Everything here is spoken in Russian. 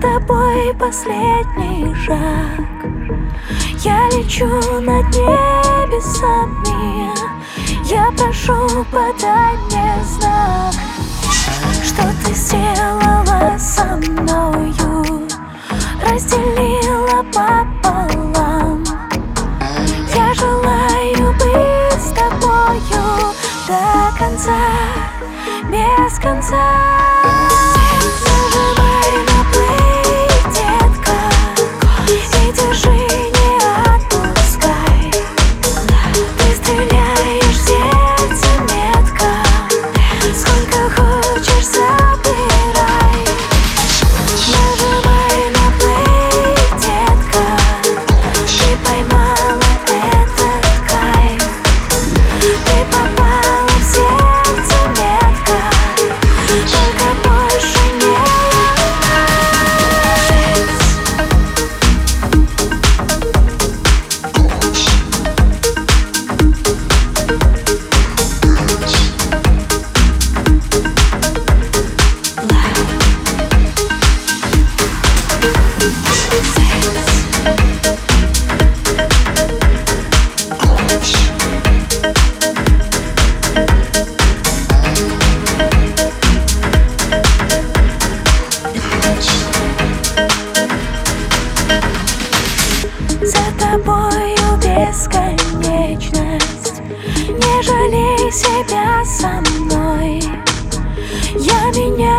тобой последний шаг. Я лечу над небесами. Я прошу, подай мне знак Что ты сделала со мною. Разделила пополам. Я желаю быть с тобою До конца, без конца Не жалей себя со мной. Я меня